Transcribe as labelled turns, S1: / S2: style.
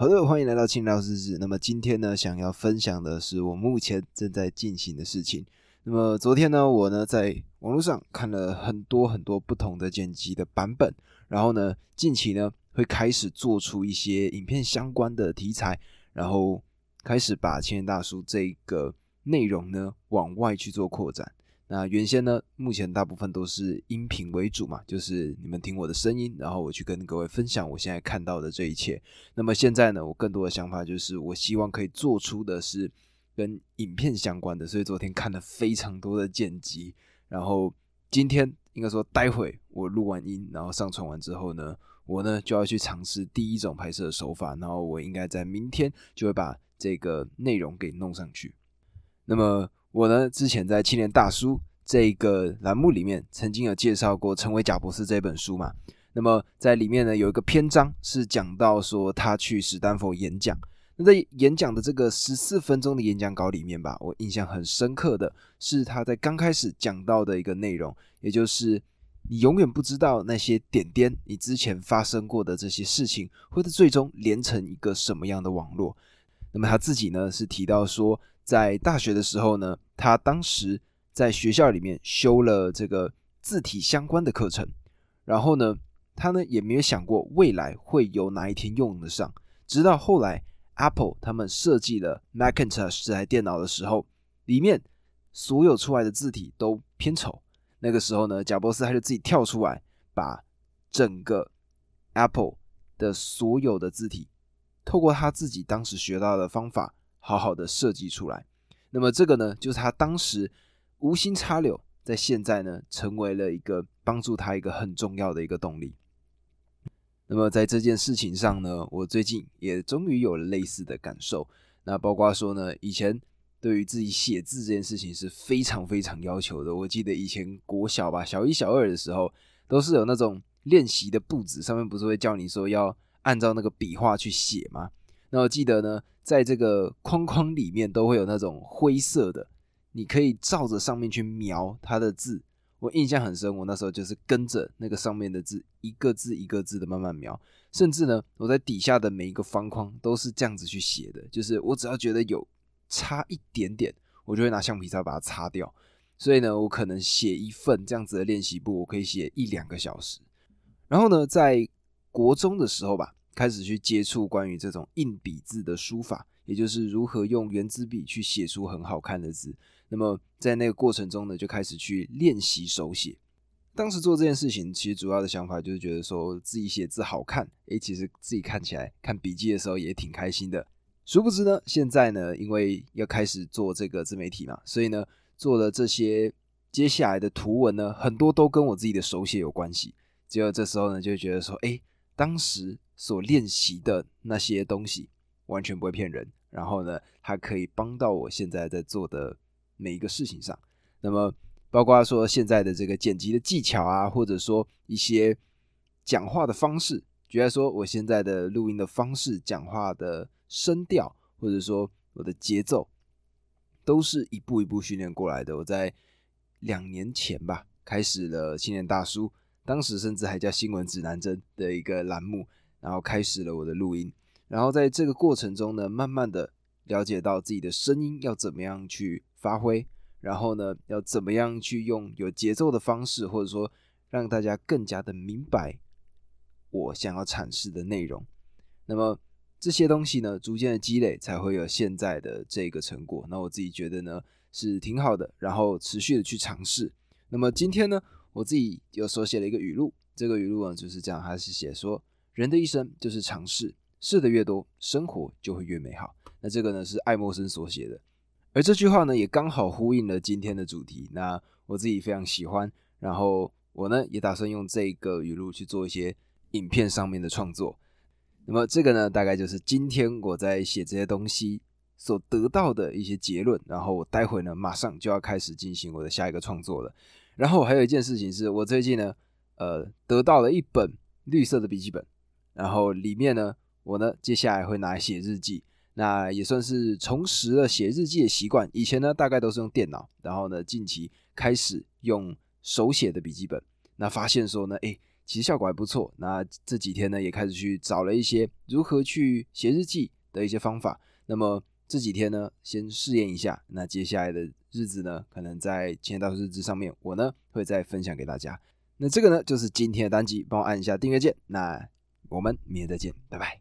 S1: 好的，欢迎来到青聊日志。那么今天呢，想要分享的是我目前正在进行的事情。那么昨天呢，我呢在网络上看了很多很多不同的剪辑的版本，然后呢，近期呢会开始做出一些影片相关的题材，然后开始把青年大叔这个内容呢往外去做扩展。那原先呢，目前大部分都是音频为主嘛，就是你们听我的声音，然后我去跟各位分享我现在看到的这一切。那么现在呢，我更多的想法就是，我希望可以做出的是跟影片相关的，所以昨天看了非常多的剪辑，然后今天应该说待会我录完音，然后上传完之后呢，我呢就要去尝试第一种拍摄手法，然后我应该在明天就会把这个内容给弄上去。那么。我呢，之前在青年大叔这个栏目里面，曾经有介绍过《成为贾博士》这本书嘛。那么在里面呢，有一个篇章是讲到说他去史丹佛演讲。那在演讲的这个十四分钟的演讲稿里面吧，我印象很深刻的是他在刚开始讲到的一个内容，也就是你永远不知道那些点点，你之前发生过的这些事情，会在最终连成一个什么样的网络。那么他自己呢，是提到说。在大学的时候呢，他当时在学校里面修了这个字体相关的课程，然后呢，他呢也没有想过未来会有哪一天用得上。直到后来，Apple 他们设计了 Macintosh 这台电脑的时候，里面所有出来的字体都偏丑。那个时候呢，贾伯斯他就自己跳出来，把整个 Apple 的所有的字体，透过他自己当时学到的方法。好好的设计出来，那么这个呢，就是他当时无心插柳，在现在呢，成为了一个帮助他一个很重要的一个动力。那么在这件事情上呢，我最近也终于有了类似的感受。那包括说呢，以前对于自己写字这件事情是非常非常要求的。我记得以前国小吧，小一、小二的时候，都是有那种练习的布子，上面不是会叫你说要按照那个笔画去写吗？那我记得呢。在这个框框里面都会有那种灰色的，你可以照着上面去描它的字。我印象很深，我那时候就是跟着那个上面的字，一个字一个字的慢慢描。甚至呢，我在底下的每一个方框都是这样子去写的，就是我只要觉得有差一点点，我就会拿橡皮擦把它擦掉。所以呢，我可能写一份这样子的练习簿，我可以写一两个小时。然后呢，在国中的时候吧。开始去接触关于这种硬笔字的书法，也就是如何用圆珠笔去写出很好看的字。那么在那个过程中呢，就开始去练习手写。当时做这件事情，其实主要的想法就是觉得说自己写字好看，诶，其实自己看起来看笔记的时候也挺开心的。殊不知呢，现在呢，因为要开始做这个自媒体嘛，所以呢，做了这些接下来的图文呢，很多都跟我自己的手写有关系。结果这时候呢，就觉得说，诶，当时。所练习的那些东西完全不会骗人，然后呢，它可以帮到我现在在做的每一个事情上。那么，包括说现在的这个剪辑的技巧啊，或者说一些讲话的方式，举例说我现在的录音的方式、讲话的声调，或者说我的节奏，都是一步一步训练过来的。我在两年前吧，开始了青年大叔，当时甚至还叫新闻指南针的一个栏目。然后开始了我的录音，然后在这个过程中呢，慢慢的了解到自己的声音要怎么样去发挥，然后呢，要怎么样去用有节奏的方式，或者说让大家更加的明白我想要阐释的内容。那么这些东西呢，逐渐的积累，才会有现在的这个成果。那我自己觉得呢，是挺好的，然后持续的去尝试。那么今天呢，我自己有手写了一个语录，这个语录呢就是这样，还是写说。人的一生就是尝试，试的越多，生活就会越美好。那这个呢是爱默生所写的，而这句话呢也刚好呼应了今天的主题。那我自己非常喜欢，然后我呢也打算用这个语录去做一些影片上面的创作。那么这个呢大概就是今天我在写这些东西所得到的一些结论。然后我待会呢马上就要开始进行我的下一个创作了。然后还有一件事情是我最近呢呃得到了一本绿色的笔记本。然后里面呢，我呢接下来会拿来写日记，那也算是重拾了写日记的习惯。以前呢大概都是用电脑，然后呢近期开始用手写的笔记本，那发现说呢，哎，其实效果还不错。那这几天呢，也开始去找了一些如何去写日记的一些方法。那么这几天呢，先试验一下。那接下来的日子呢，可能在签到日志上面，我呢会再分享给大家。那这个呢，就是今天的单集，帮我按一下订阅键。那我们明天再见，拜拜。